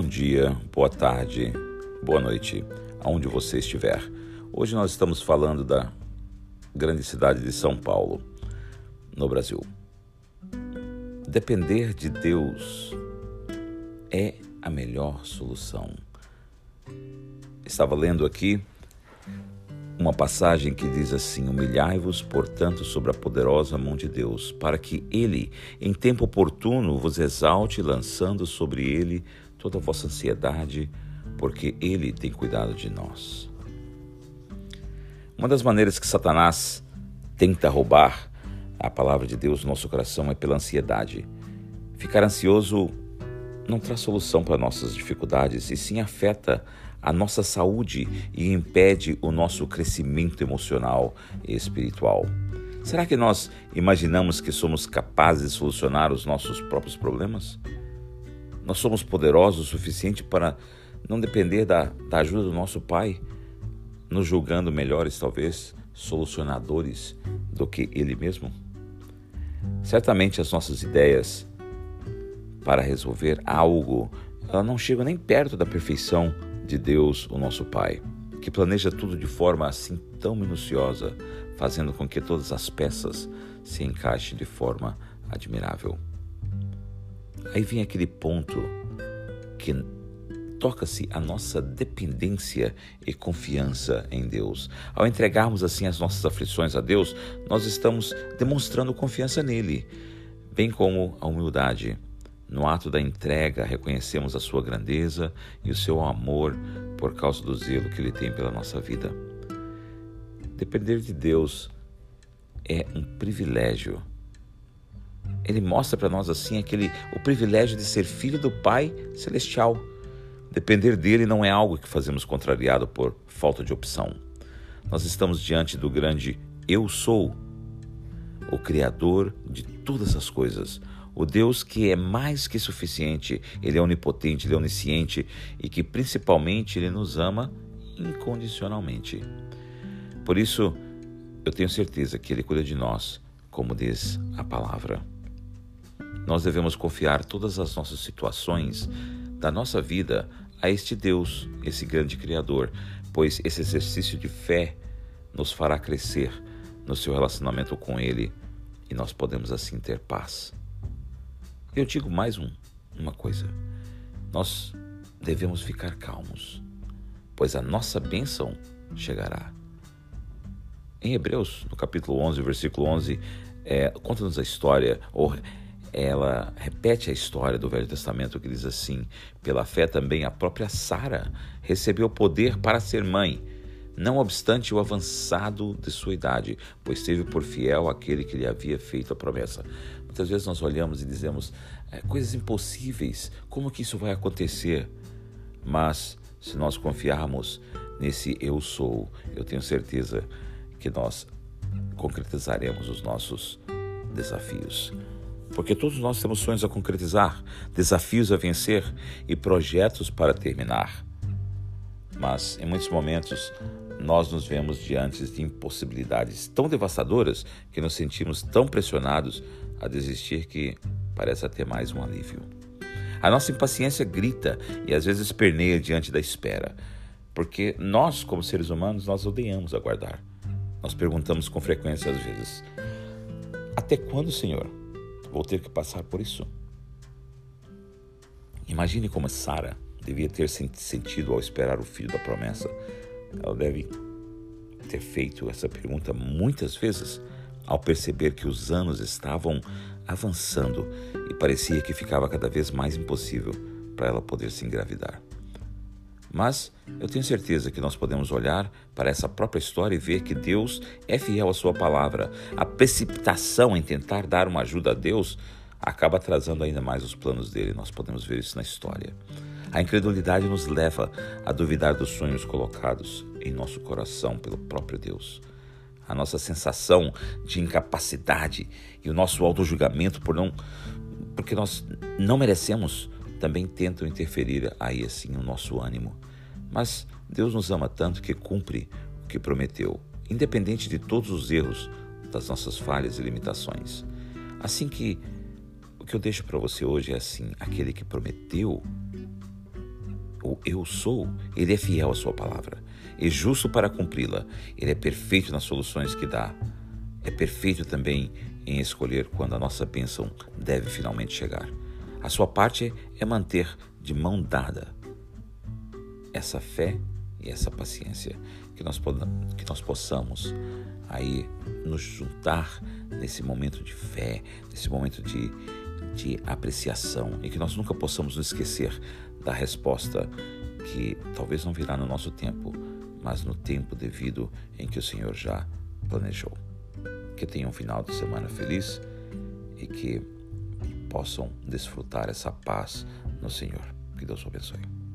Bom dia, boa tarde, boa noite, aonde você estiver. Hoje nós estamos falando da grande cidade de São Paulo, no Brasil. Depender de Deus é a melhor solução. Estava lendo aqui uma passagem que diz assim: Humilhai-vos, portanto, sobre a poderosa mão de Deus, para que Ele, em tempo oportuno, vos exalte, lançando sobre Ele toda a vossa ansiedade, porque Ele tem cuidado de nós. Uma das maneiras que Satanás tenta roubar a palavra de Deus no nosso coração é pela ansiedade. Ficar ansioso não traz solução para nossas dificuldades e sim afeta a nossa saúde e impede o nosso crescimento emocional e espiritual. Será que nós imaginamos que somos capazes de solucionar os nossos próprios problemas? Nós somos poderosos o suficiente para não depender da, da ajuda do nosso Pai, nos julgando melhores, talvez, solucionadores do que Ele mesmo? Certamente as nossas ideias para resolver algo, ela não chegam nem perto da perfeição de Deus, o nosso Pai, que planeja tudo de forma assim tão minuciosa, fazendo com que todas as peças se encaixem de forma admirável. Aí vem aquele ponto que toca-se a nossa dependência e confiança em Deus. Ao entregarmos assim as nossas aflições a Deus, nós estamos demonstrando confiança nele, bem como a humildade no ato da entrega, reconhecemos a sua grandeza e o seu amor por causa do zelo que ele tem pela nossa vida. Depender de Deus é um privilégio. Ele mostra para nós assim aquele o privilégio de ser filho do Pai celestial. Depender dele não é algo que fazemos contrariado por falta de opção. Nós estamos diante do grande eu sou, o criador de todas as coisas, o Deus que é mais que suficiente, Ele é onipotente, Ele é onisciente e que principalmente Ele nos ama incondicionalmente. Por isso, eu tenho certeza que Ele cuida de nós, como diz a palavra. Nós devemos confiar todas as nossas situações da nossa vida a este Deus, esse grande Criador, pois esse exercício de fé nos fará crescer no seu relacionamento com Ele e nós podemos assim ter paz. Eu digo mais um, uma coisa: nós devemos ficar calmos, pois a nossa bênção chegará. Em Hebreus, no capítulo 11, versículo 11, é, conta-nos a história, ou ela repete a história do Velho Testamento que diz assim: Pela fé também a própria Sara recebeu poder para ser mãe, não obstante o avançado de sua idade, pois teve por fiel aquele que lhe havia feito a promessa. Muitas vezes nós olhamos e dizemos é, coisas impossíveis, como que isso vai acontecer? Mas se nós confiarmos nesse eu sou, eu tenho certeza que nós concretizaremos os nossos desafios. Porque todos nós temos sonhos a concretizar, desafios a vencer e projetos para terminar. Mas em muitos momentos nós nos vemos diante de impossibilidades tão devastadoras que nos sentimos tão pressionados a desistir que parece até mais um alívio. A nossa impaciência grita e às vezes perneia diante da espera, porque nós, como seres humanos, nós odiamos aguardar. Nós perguntamos com frequência às vezes: Até quando, Senhor, vou ter que passar por isso? Imagine como Sara devia ter sentido ao esperar o filho da promessa. Ela deve ter feito essa pergunta muitas vezes ao perceber que os anos estavam avançando e parecia que ficava cada vez mais impossível para ela poder se engravidar. Mas eu tenho certeza que nós podemos olhar para essa própria história e ver que Deus é fiel à sua palavra. A precipitação em tentar dar uma ajuda a Deus acaba atrasando ainda mais os planos dele. Nós podemos ver isso na história. A incredulidade nos leva a duvidar dos sonhos colocados em nosso coração pelo próprio Deus a nossa sensação de incapacidade e o nosso auto-julgamento por não porque nós não merecemos também tentam interferir aí assim no nosso ânimo. Mas Deus nos ama tanto que cumpre o que prometeu, independente de todos os erros, das nossas falhas e limitações. Assim que o que eu deixo para você hoje é assim, aquele que prometeu o eu sou, ele é fiel à sua palavra, é justo para cumpri-la, ele é perfeito nas soluções que dá, é perfeito também em escolher quando a nossa bênção deve finalmente chegar. A sua parte é manter de mão dada essa fé e essa paciência, que nós, que nós possamos aí nos juntar nesse momento de fé, nesse momento de, de apreciação e que nós nunca possamos nos esquecer da resposta que talvez não virá no nosso tempo, mas no tempo devido em que o Senhor já planejou. Que tenham um final de semana feliz e que possam desfrutar essa paz no Senhor. Que Deus o abençoe.